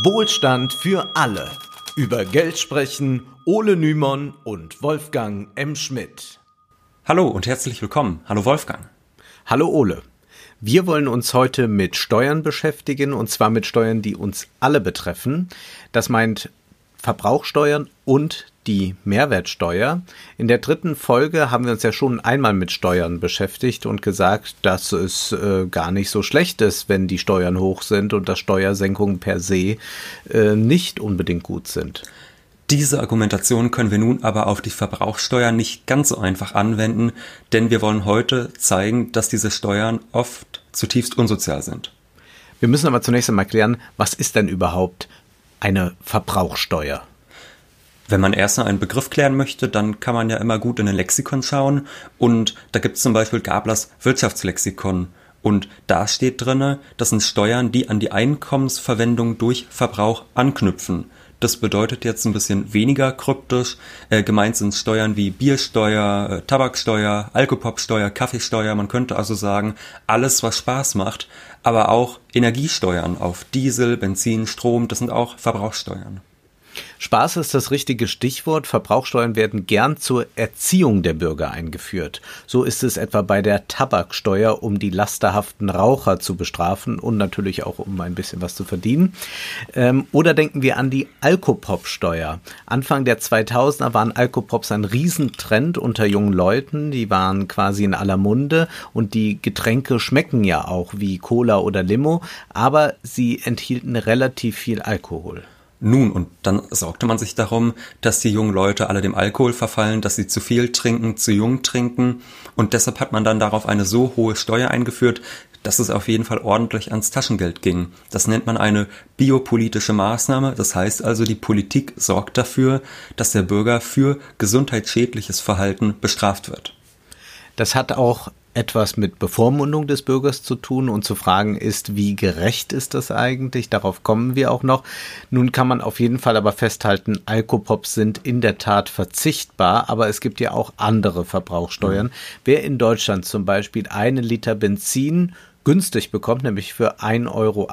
Wohlstand für alle. Über Geld sprechen Ole Nymon und Wolfgang M. Schmidt. Hallo und herzlich willkommen. Hallo Wolfgang. Hallo Ole. Wir wollen uns heute mit Steuern beschäftigen und zwar mit Steuern, die uns alle betreffen. Das meint Verbrauchsteuern und die Mehrwertsteuer. In der dritten Folge haben wir uns ja schon einmal mit Steuern beschäftigt und gesagt, dass es äh, gar nicht so schlecht ist, wenn die Steuern hoch sind und dass Steuersenkungen per se äh, nicht unbedingt gut sind. Diese Argumentation können wir nun aber auf die Verbrauchsteuer nicht ganz so einfach anwenden, denn wir wollen heute zeigen, dass diese Steuern oft zutiefst unsozial sind. Wir müssen aber zunächst einmal klären, was ist denn überhaupt eine Verbrauchsteuer? Wenn man erst noch einen Begriff klären möchte, dann kann man ja immer gut in ein Lexikon schauen. Und da gibt es zum Beispiel Gablers Wirtschaftslexikon. Und da steht drinne, das sind Steuern, die an die Einkommensverwendung durch Verbrauch anknüpfen. Das bedeutet jetzt ein bisschen weniger kryptisch. Äh, gemeint sind Steuern wie Biersteuer, äh, Tabaksteuer, Alkopopsteuer, Kaffeesteuer. Man könnte also sagen, alles, was Spaß macht. Aber auch Energiesteuern auf Diesel, Benzin, Strom, das sind auch Verbrauchssteuern. Spaß ist das richtige Stichwort. Verbrauchsteuern werden gern zur Erziehung der Bürger eingeführt. So ist es etwa bei der Tabaksteuer, um die lasterhaften Raucher zu bestrafen und natürlich auch um ein bisschen was zu verdienen. Ähm, oder denken wir an die Alkopop-Steuer. Anfang der 2000er waren Alkopops ein Riesentrend unter jungen Leuten. Die waren quasi in aller Munde und die Getränke schmecken ja auch wie Cola oder Limo, aber sie enthielten relativ viel Alkohol. Nun, und dann sorgte man sich darum, dass die jungen Leute alle dem Alkohol verfallen, dass sie zu viel trinken, zu jung trinken. Und deshalb hat man dann darauf eine so hohe Steuer eingeführt, dass es auf jeden Fall ordentlich ans Taschengeld ging. Das nennt man eine biopolitische Maßnahme. Das heißt also, die Politik sorgt dafür, dass der Bürger für gesundheitsschädliches Verhalten bestraft wird. Das hat auch etwas mit Bevormundung des Bürgers zu tun und zu fragen ist, wie gerecht ist das eigentlich? Darauf kommen wir auch noch. Nun kann man auf jeden Fall aber festhalten, Alkopops sind in der Tat verzichtbar, aber es gibt ja auch andere Verbrauchsteuern. Mhm. Wer in Deutschland zum Beispiel einen Liter Benzin günstig bekommt, nämlich für 1,38 Euro,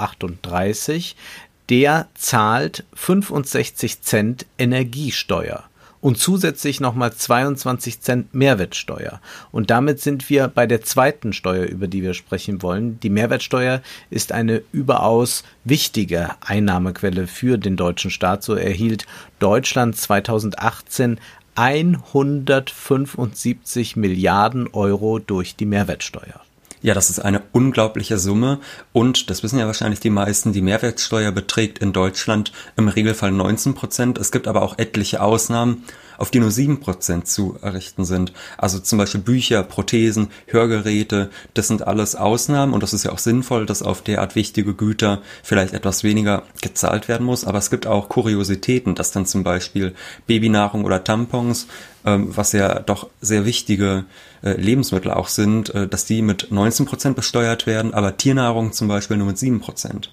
der zahlt 65 Cent Energiesteuer und zusätzlich nochmal 22 Cent Mehrwertsteuer. Und damit sind wir bei der zweiten Steuer, über die wir sprechen wollen. Die Mehrwertsteuer ist eine überaus wichtige Einnahmequelle für den deutschen Staat. So erhielt Deutschland 2018 175 Milliarden Euro durch die Mehrwertsteuer. Ja, das ist eine unglaubliche Summe und das wissen ja wahrscheinlich die meisten, die Mehrwertsteuer beträgt in Deutschland im Regelfall 19 Prozent. Es gibt aber auch etliche Ausnahmen auf die nur sieben Prozent zu errichten sind. Also zum Beispiel Bücher, Prothesen, Hörgeräte, das sind alles Ausnahmen und das ist ja auch sinnvoll, dass auf derart wichtige Güter vielleicht etwas weniger gezahlt werden muss. Aber es gibt auch Kuriositäten, dass dann zum Beispiel Babynahrung oder Tampons, was ja doch sehr wichtige äh, Lebensmittel auch sind, äh, dass die mit 19 Prozent besteuert werden, aber Tiernahrung zum Beispiel nur mit sieben Prozent.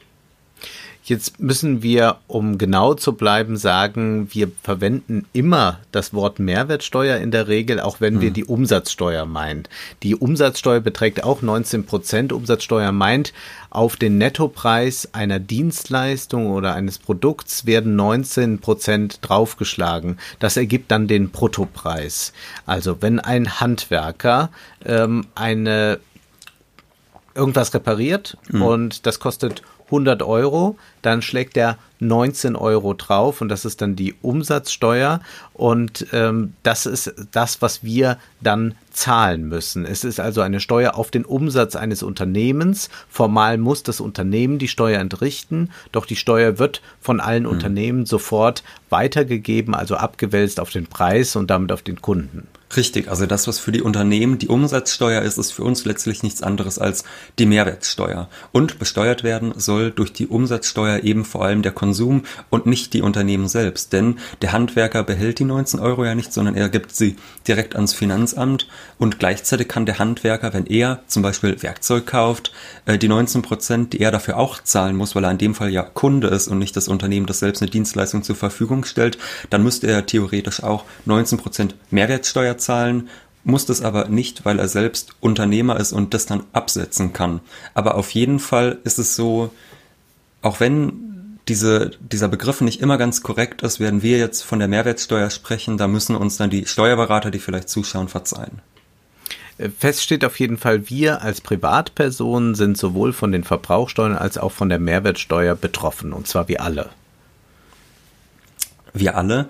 Jetzt müssen wir, um genau zu bleiben, sagen, wir verwenden immer das Wort Mehrwertsteuer in der Regel, auch wenn hm. wir die Umsatzsteuer meint. Die Umsatzsteuer beträgt auch 19 Prozent. Umsatzsteuer meint, auf den Nettopreis einer Dienstleistung oder eines Produkts werden 19 Prozent draufgeschlagen. Das ergibt dann den Bruttopreis. Also wenn ein Handwerker ähm, eine irgendwas repariert hm. und das kostet 100 Euro, dann schlägt er 19 Euro drauf und das ist dann die Umsatzsteuer und ähm, das ist das, was wir dann zahlen müssen. Es ist also eine Steuer auf den Umsatz eines Unternehmens. Formal muss das Unternehmen die Steuer entrichten, doch die Steuer wird von allen mhm. Unternehmen sofort weitergegeben, also abgewälzt auf den Preis und damit auf den Kunden. Richtig, also das, was für die Unternehmen die Umsatzsteuer ist, ist für uns letztlich nichts anderes als die Mehrwertsteuer. Und besteuert werden soll durch die Umsatzsteuer eben vor allem der Konsum und nicht die Unternehmen selbst. Denn der Handwerker behält die 19 Euro ja nicht, sondern er gibt sie direkt ans Finanzamt und gleichzeitig kann der Handwerker, wenn er zum Beispiel Werkzeug kauft, äh, die 19 Prozent, die er dafür auch zahlen muss, weil er in dem Fall ja Kunde ist und nicht das Unternehmen, das selbst eine Dienstleistung zur Verfügung stellt, dann müsste er theoretisch auch 19 Prozent Mehrwertsteuer zahlen, muss das aber nicht, weil er selbst Unternehmer ist und das dann absetzen kann. Aber auf jeden Fall ist es so, auch wenn diese, dieser Begriff nicht immer ganz korrekt ist, werden wir jetzt von der Mehrwertsteuer sprechen. Da müssen uns dann die Steuerberater, die vielleicht zuschauen, verzeihen. Fest steht auf jeden Fall, wir als Privatpersonen sind sowohl von den Verbrauchsteuern als auch von der Mehrwertsteuer betroffen, und zwar wir alle. Wir alle?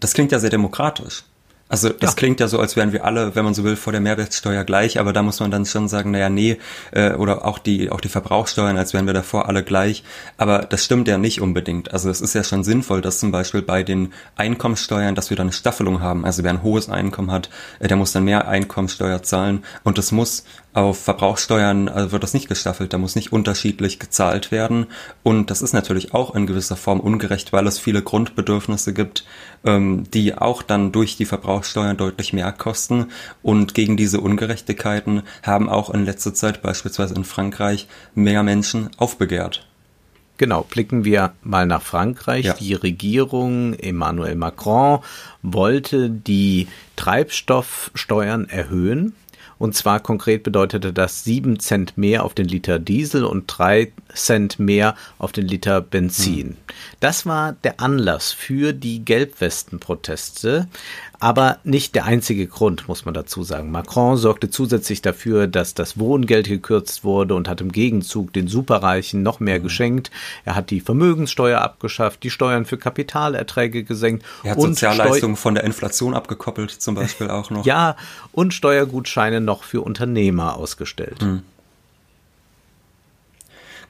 Das klingt ja sehr demokratisch. Also das ja. klingt ja so, als wären wir alle, wenn man so will, vor der Mehrwertsteuer gleich, aber da muss man dann schon sagen, naja, nee, äh, oder auch die, auch die Verbrauchsteuern, als wären wir davor alle gleich. Aber das stimmt ja nicht unbedingt. Also es ist ja schon sinnvoll, dass zum Beispiel bei den Einkommenssteuern, dass wir dann eine Staffelung haben. Also wer ein hohes Einkommen hat, äh, der muss dann mehr Einkommenssteuer zahlen und es muss auf Verbrauchssteuern also wird das nicht gestaffelt, da muss nicht unterschiedlich gezahlt werden. Und das ist natürlich auch in gewisser Form ungerecht, weil es viele Grundbedürfnisse gibt, ähm, die auch dann durch die Verbrauchssteuern deutlich mehr kosten. Und gegen diese Ungerechtigkeiten haben auch in letzter Zeit beispielsweise in Frankreich mehr Menschen aufbegehrt. Genau, blicken wir mal nach Frankreich. Ja. Die Regierung Emmanuel Macron wollte die Treibstoffsteuern erhöhen und zwar konkret bedeutete das 7 Cent mehr auf den Liter Diesel und 3 Cent mehr auf den Liter Benzin. Hm. Das war der Anlass für die Gelbwesten-Proteste, aber nicht der einzige Grund, muss man dazu sagen. Macron sorgte zusätzlich dafür, dass das Wohngeld gekürzt wurde und hat im Gegenzug den Superreichen noch mehr mhm. geschenkt. Er hat die Vermögenssteuer abgeschafft, die Steuern für Kapitalerträge gesenkt. Er hat und Sozialleistungen von der Inflation abgekoppelt, zum Beispiel auch noch. Ja, und Steuergutscheine noch für Unternehmer ausgestellt. Mhm.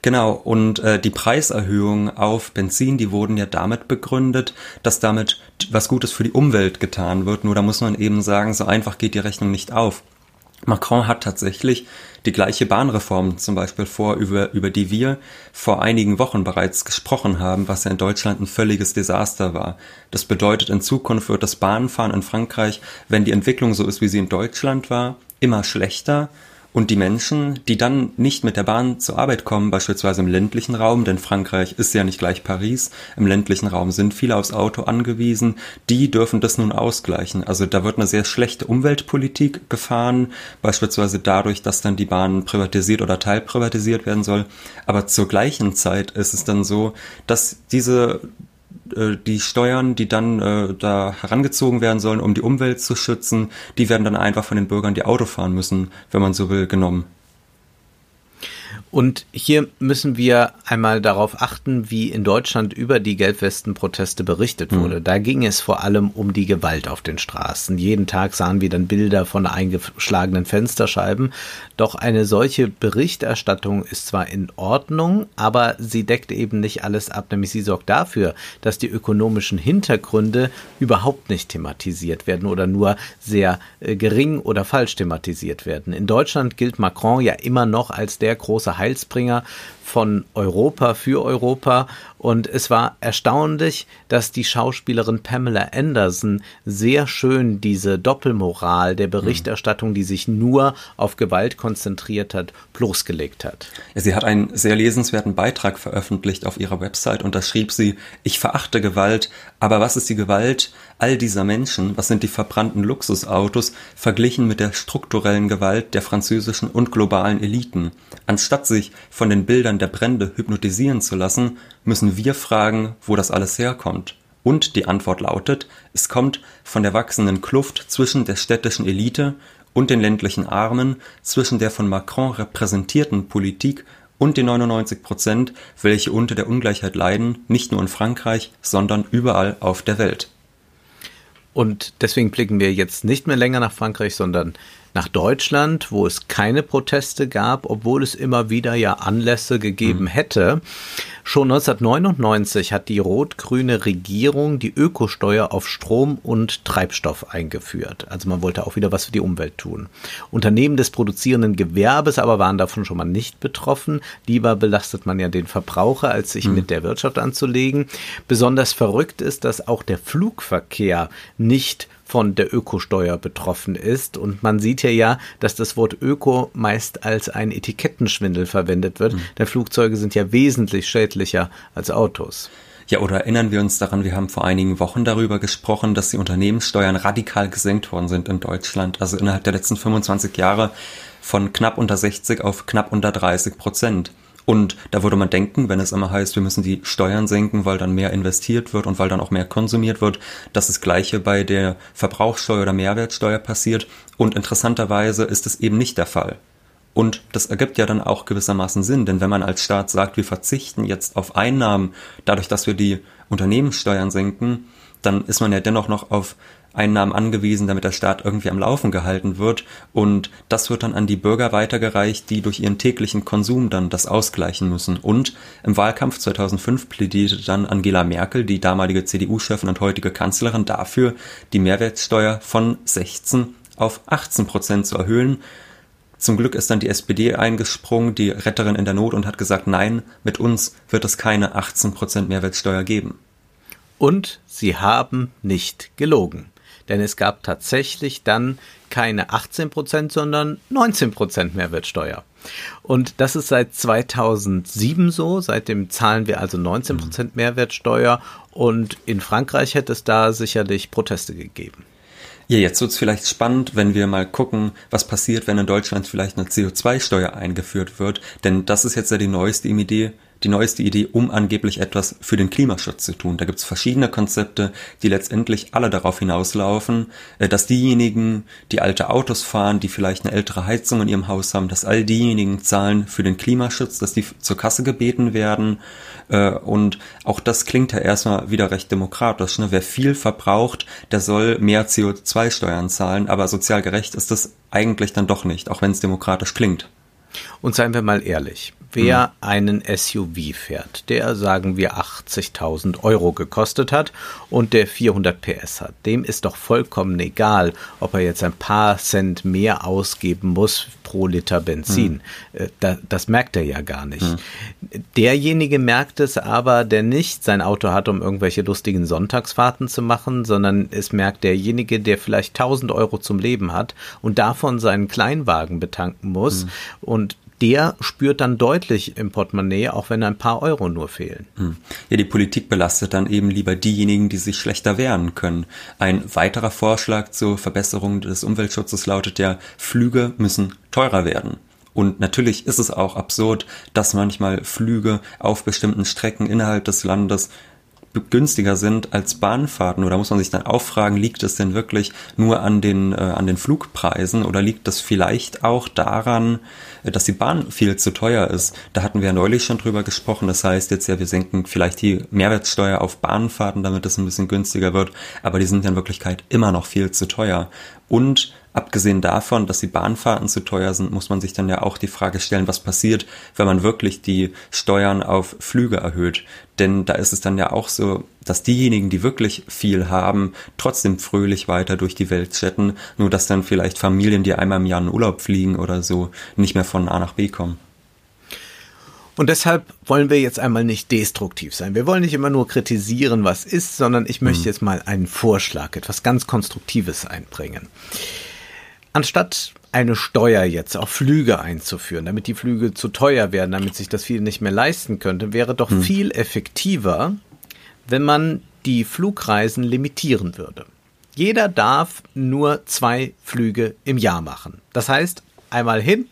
Genau, und äh, die Preiserhöhungen auf Benzin, die wurden ja damit begründet, dass damit was Gutes für die Umwelt getan wird. Nur da muss man eben sagen, so einfach geht die Rechnung nicht auf. Macron hat tatsächlich die gleiche Bahnreform zum Beispiel vor, über, über die wir vor einigen Wochen bereits gesprochen haben, was ja in Deutschland ein völliges Desaster war. Das bedeutet, in Zukunft wird das Bahnfahren in Frankreich, wenn die Entwicklung so ist, wie sie in Deutschland war, immer schlechter und die Menschen, die dann nicht mit der Bahn zur Arbeit kommen, beispielsweise im ländlichen Raum, denn Frankreich ist ja nicht gleich Paris, im ländlichen Raum sind viele aufs Auto angewiesen, die dürfen das nun ausgleichen. Also da wird eine sehr schlechte Umweltpolitik gefahren, beispielsweise dadurch, dass dann die Bahn privatisiert oder teilprivatisiert werden soll. Aber zur gleichen Zeit ist es dann so, dass diese äh, die Steuern, die dann äh, da herangezogen werden sollen, um die Umwelt zu schützen, die werden dann einfach von den Bürgern, die Auto fahren müssen, wenn man so will, genommen. Und hier müssen wir einmal darauf achten, wie in Deutschland über die Gelbwesten-Proteste berichtet hm. wurde. Mhm. Da ging es vor allem um die Gewalt auf den Straßen. Jeden Tag sahen wir dann Bilder von eingeschlagenen Fensterscheiben. Doch eine solche Berichterstattung ist zwar in Ordnung, aber sie deckt eben nicht alles ab. Nämlich sie sorgt dafür, dass die ökonomischen Hintergründe überhaupt nicht thematisiert werden oder nur sehr äh, gering oder falsch thematisiert werden. In Deutschland gilt Macron ja immer noch als der große Heilsbringer von Europa für Europa. Und es war erstaunlich, dass die Schauspielerin Pamela Anderson sehr schön diese Doppelmoral der Berichterstattung, die sich nur auf Gewalt konzentriert hat, bloßgelegt hat. Sie hat einen sehr lesenswerten Beitrag veröffentlicht auf ihrer Website und da schrieb sie, ich verachte Gewalt, aber was ist die Gewalt all dieser Menschen, was sind die verbrannten Luxusautos verglichen mit der strukturellen Gewalt der französischen und globalen Eliten? Anstatt sich von den Bildern Bildern der Brände hypnotisieren zu lassen, müssen wir fragen, wo das alles herkommt. Und die Antwort lautet, es kommt von der wachsenden Kluft zwischen der städtischen Elite und den ländlichen Armen, zwischen der von Macron repräsentierten Politik und den 99 Prozent, welche unter der Ungleichheit leiden, nicht nur in Frankreich, sondern überall auf der Welt. Und deswegen blicken wir jetzt nicht mehr länger nach Frankreich, sondern nach Deutschland, wo es keine Proteste gab, obwohl es immer wieder ja Anlässe gegeben mhm. hätte. Schon 1999 hat die rot-grüne Regierung die Ökosteuer auf Strom und Treibstoff eingeführt. Also man wollte auch wieder was für die Umwelt tun. Unternehmen des produzierenden Gewerbes aber waren davon schon mal nicht betroffen. Lieber belastet man ja den Verbraucher, als sich mhm. mit der Wirtschaft anzulegen. Besonders verrückt ist, dass auch der Flugverkehr nicht von der Ökosteuer betroffen ist. Und man sieht ja ja, dass das Wort Öko meist als ein Etikettenschwindel verwendet wird, mhm. denn Flugzeuge sind ja wesentlich schädlicher als Autos. Ja, oder erinnern wir uns daran, wir haben vor einigen Wochen darüber gesprochen, dass die Unternehmenssteuern radikal gesenkt worden sind in Deutschland. Also innerhalb der letzten 25 Jahre von knapp unter 60 auf knapp unter 30 Prozent. Und da würde man denken, wenn es immer heißt, wir müssen die Steuern senken, weil dann mehr investiert wird und weil dann auch mehr konsumiert wird, dass das gleiche bei der Verbrauchssteuer oder Mehrwertsteuer passiert. Und interessanterweise ist es eben nicht der Fall. Und das ergibt ja dann auch gewissermaßen Sinn, denn wenn man als Staat sagt, wir verzichten jetzt auf Einnahmen, dadurch, dass wir die Unternehmenssteuern senken, dann ist man ja dennoch noch auf Einnahmen angewiesen, damit der Staat irgendwie am Laufen gehalten wird. Und das wird dann an die Bürger weitergereicht, die durch ihren täglichen Konsum dann das ausgleichen müssen. Und im Wahlkampf 2005 plädierte dann Angela Merkel, die damalige CDU-Chefin und heutige Kanzlerin, dafür, die Mehrwertsteuer von 16 auf 18 Prozent zu erhöhen. Zum Glück ist dann die SPD eingesprungen, die Retterin in der Not, und hat gesagt, nein, mit uns wird es keine 18 Prozent Mehrwertsteuer geben. Und sie haben nicht gelogen denn es gab tatsächlich dann keine 18 Prozent, sondern 19 Prozent Mehrwertsteuer. Und das ist seit 2007 so. Seitdem zahlen wir also 19 Prozent Mehrwertsteuer. Und in Frankreich hätte es da sicherlich Proteste gegeben. Ja, jetzt wird's vielleicht spannend, wenn wir mal gucken, was passiert, wenn in Deutschland vielleicht eine CO2-Steuer eingeführt wird. Denn das ist jetzt ja die neueste Idee, die neueste Idee, um angeblich etwas für den Klimaschutz zu tun. Da gibt es verschiedene Konzepte, die letztendlich alle darauf hinauslaufen, äh, dass diejenigen, die alte Autos fahren, die vielleicht eine ältere Heizung in ihrem Haus haben, dass all diejenigen zahlen für den Klimaschutz, dass die zur Kasse gebeten werden. Äh, und auch das klingt ja erstmal wieder recht demokratisch. Ne? Wer viel verbraucht, der soll mehr CO2-Steuern zahlen, aber sozial gerecht ist das eigentlich dann doch nicht, auch wenn es demokratisch klingt. Und seien wir mal ehrlich, wer mhm. einen SUV fährt, der sagen wir 80.000 Euro gekostet hat und der 400 PS hat, dem ist doch vollkommen egal, ob er jetzt ein paar Cent mehr ausgeben muss pro Liter Benzin. Mhm. Das, das merkt er ja gar nicht. Mhm. Derjenige merkt es aber, der nicht sein Auto hat, um irgendwelche lustigen Sonntagsfahrten zu machen, sondern es merkt derjenige, der vielleicht 1000 Euro zum Leben hat und davon seinen Kleinwagen betanken muss mhm. und der spürt dann deutlich im Portemonnaie, auch wenn ein paar Euro nur fehlen. Hm. Ja, die Politik belastet dann eben lieber diejenigen, die sich schlechter wehren können. Ein weiterer Vorschlag zur Verbesserung des Umweltschutzes lautet ja, Flüge müssen teurer werden. Und natürlich ist es auch absurd, dass manchmal Flüge auf bestimmten Strecken innerhalb des Landes günstiger sind als Bahnfahrten oder muss man sich dann auch fragen, liegt es denn wirklich nur an den, äh, an den Flugpreisen oder liegt das vielleicht auch daran, äh, dass die Bahn viel zu teuer ist? Da hatten wir ja neulich schon drüber gesprochen. Das heißt jetzt ja, wir senken vielleicht die Mehrwertsteuer auf Bahnfahrten, damit es ein bisschen günstiger wird, aber die sind ja in Wirklichkeit immer noch viel zu teuer. Und Abgesehen davon, dass die Bahnfahrten zu teuer sind, muss man sich dann ja auch die Frage stellen, was passiert, wenn man wirklich die Steuern auf Flüge erhöht. Denn da ist es dann ja auch so, dass diejenigen, die wirklich viel haben, trotzdem fröhlich weiter durch die Welt chatten, nur dass dann vielleicht Familien, die einmal im Jahr in Urlaub fliegen oder so, nicht mehr von A nach B kommen. Und deshalb wollen wir jetzt einmal nicht destruktiv sein. Wir wollen nicht immer nur kritisieren, was ist, sondern ich möchte mhm. jetzt mal einen Vorschlag, etwas ganz Konstruktives einbringen. Anstatt eine Steuer jetzt auf Flüge einzuführen, damit die Flüge zu teuer werden, damit sich das viel nicht mehr leisten könnte, wäre doch hm. viel effektiver, wenn man die Flugreisen limitieren würde. Jeder darf nur zwei Flüge im Jahr machen. Das heißt, einmal hin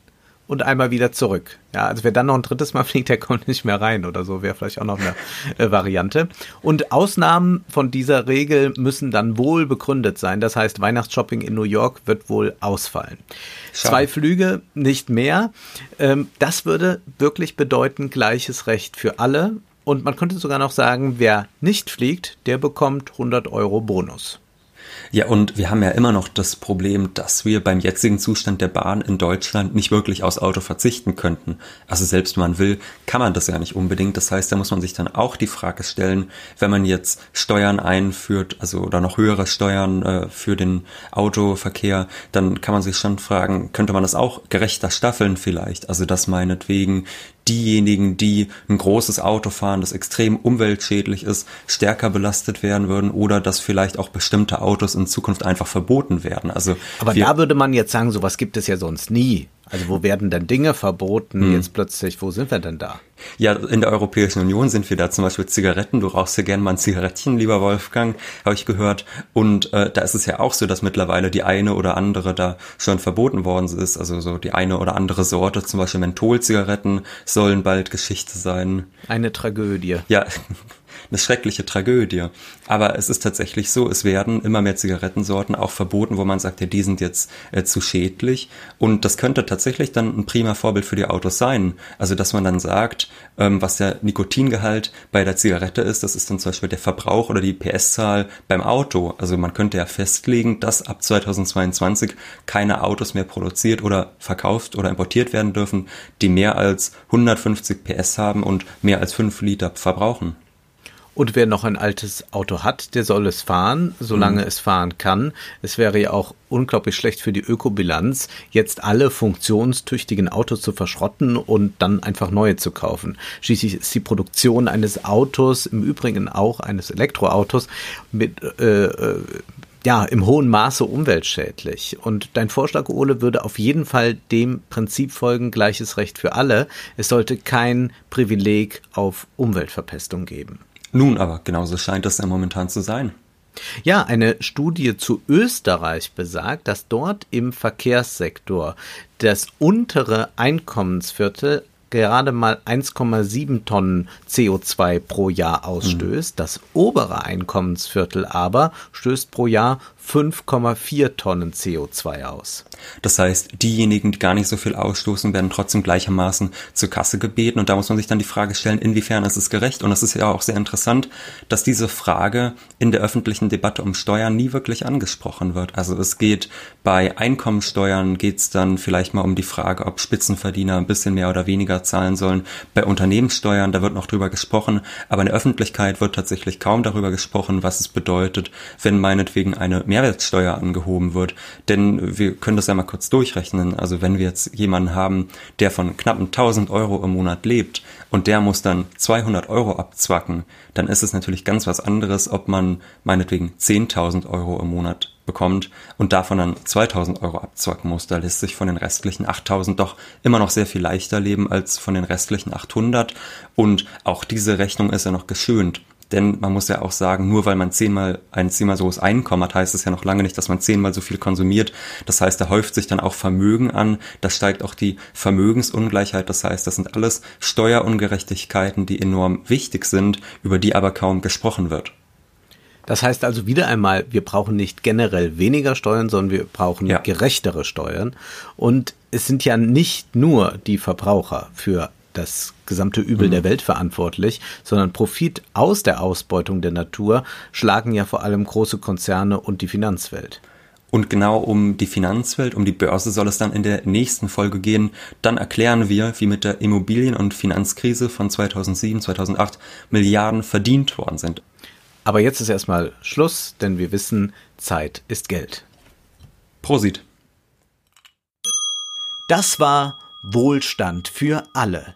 und einmal wieder zurück. Ja, also wer dann noch ein drittes Mal fliegt, der kommt nicht mehr rein oder so, wäre vielleicht auch noch eine äh, Variante. Und Ausnahmen von dieser Regel müssen dann wohl begründet sein. Das heißt, Weihnachtsshopping in New York wird wohl ausfallen. Schau. Zwei Flüge, nicht mehr. Ähm, das würde wirklich bedeuten, gleiches Recht für alle. Und man könnte sogar noch sagen, wer nicht fliegt, der bekommt 100 Euro Bonus. Ja, und wir haben ja immer noch das Problem, dass wir beim jetzigen Zustand der Bahn in Deutschland nicht wirklich aus Auto verzichten könnten. Also selbst wenn man will, kann man das ja nicht unbedingt. Das heißt, da muss man sich dann auch die Frage stellen, wenn man jetzt Steuern einführt, also oder noch höhere Steuern äh, für den Autoverkehr, dann kann man sich schon fragen, könnte man das auch gerechter staffeln vielleicht? Also dass meinetwegen diejenigen, die ein großes Auto fahren, das extrem umweltschädlich ist, stärker belastet werden würden oder dass vielleicht auch bestimmte Autos in Zukunft einfach verboten werden. Also aber da würde man jetzt sagen, sowas gibt es ja sonst nie. Also wo werden denn Dinge verboten hm. jetzt plötzlich? Wo sind wir denn da? Ja, in der Europäischen Union sind wir da zum Beispiel Zigaretten. Du rauchst ja gerne mal ein Zigarettchen, lieber Wolfgang, habe ich gehört. Und äh, da ist es ja auch so, dass mittlerweile die eine oder andere da schon verboten worden ist. Also so die eine oder andere Sorte, zum Beispiel Mentholzigaretten, sollen bald Geschichte sein. Eine Tragödie. Ja, eine schreckliche Tragödie. Aber es ist tatsächlich so, es werden immer mehr Zigarettensorten auch verboten, wo man sagt, ja, die sind jetzt äh, zu schädlich. Und das könnte tatsächlich dann ein prima Vorbild für die Autos sein. Also, dass man dann sagt, ähm, was der Nikotingehalt bei der Zigarette ist, das ist dann zum Beispiel der Verbrauch oder die PS-Zahl beim Auto. Also man könnte ja festlegen, dass ab 2022 keine Autos mehr produziert oder verkauft oder importiert werden dürfen, die mehr als 150 PS haben und mehr als 5 Liter verbrauchen. Und wer noch ein altes Auto hat, der soll es fahren, solange mhm. es fahren kann. Es wäre ja auch unglaublich schlecht für die Ökobilanz, jetzt alle funktionstüchtigen Autos zu verschrotten und dann einfach neue zu kaufen. Schließlich ist die Produktion eines Autos, im Übrigen auch eines Elektroautos, mit äh, äh ja, im hohen Maße umweltschädlich. Und dein Vorschlag, Ole, würde auf jeden Fall dem Prinzip folgen, gleiches Recht für alle. Es sollte kein Privileg auf Umweltverpestung geben. Nun aber, genauso scheint es ja momentan zu sein. Ja, eine Studie zu Österreich besagt, dass dort im Verkehrssektor das untere Einkommensviertel gerade mal 1,7 Tonnen CO2 pro Jahr ausstößt. Das obere Einkommensviertel aber stößt pro Jahr 5,4 Tonnen CO2 aus. Das heißt, diejenigen, die gar nicht so viel ausstoßen, werden trotzdem gleichermaßen zur Kasse gebeten. Und da muss man sich dann die Frage stellen, inwiefern ist es gerecht? Und es ist ja auch sehr interessant, dass diese Frage in der öffentlichen Debatte um Steuern nie wirklich angesprochen wird. Also es geht bei Einkommensteuern geht es dann vielleicht mal um die Frage, ob Spitzenverdiener ein bisschen mehr oder weniger zahlen sollen. Bei Unternehmenssteuern, da wird noch drüber gesprochen, aber in der Öffentlichkeit wird tatsächlich kaum darüber gesprochen, was es bedeutet, wenn meinetwegen eine Mehrwertsteuer angehoben wird. Denn wir können das ja mal kurz durchrechnen. Also wenn wir jetzt jemanden haben, der von knappen 1000 Euro im Monat lebt und der muss dann 200 Euro abzwacken, dann ist es natürlich ganz was anderes, ob man meinetwegen 10.000 Euro im Monat bekommt und davon dann 2000 Euro abzwacken muss. Da lässt sich von den restlichen 8000 doch immer noch sehr viel leichter leben als von den restlichen 800. Und auch diese Rechnung ist ja noch geschönt. Denn man muss ja auch sagen, nur weil man zehnmal ein zehnmal so hohes Einkommen hat, heißt es ja noch lange nicht, dass man zehnmal so viel konsumiert. Das heißt, da häuft sich dann auch Vermögen an. Da steigt auch die Vermögensungleichheit. Das heißt, das sind alles Steuerungerechtigkeiten, die enorm wichtig sind, über die aber kaum gesprochen wird. Das heißt also wieder einmal, wir brauchen nicht generell weniger Steuern, sondern wir brauchen ja. gerechtere Steuern. Und es sind ja nicht nur die Verbraucher für das gesamte Übel mhm. der Welt verantwortlich, sondern Profit aus der Ausbeutung der Natur schlagen ja vor allem große Konzerne und die Finanzwelt. Und genau um die Finanzwelt, um die Börse soll es dann in der nächsten Folge gehen. Dann erklären wir, wie mit der Immobilien- und Finanzkrise von 2007, 2008 Milliarden verdient worden sind. Aber jetzt ist erstmal Schluss, denn wir wissen, Zeit ist Geld. Prosit. Das war Wohlstand für alle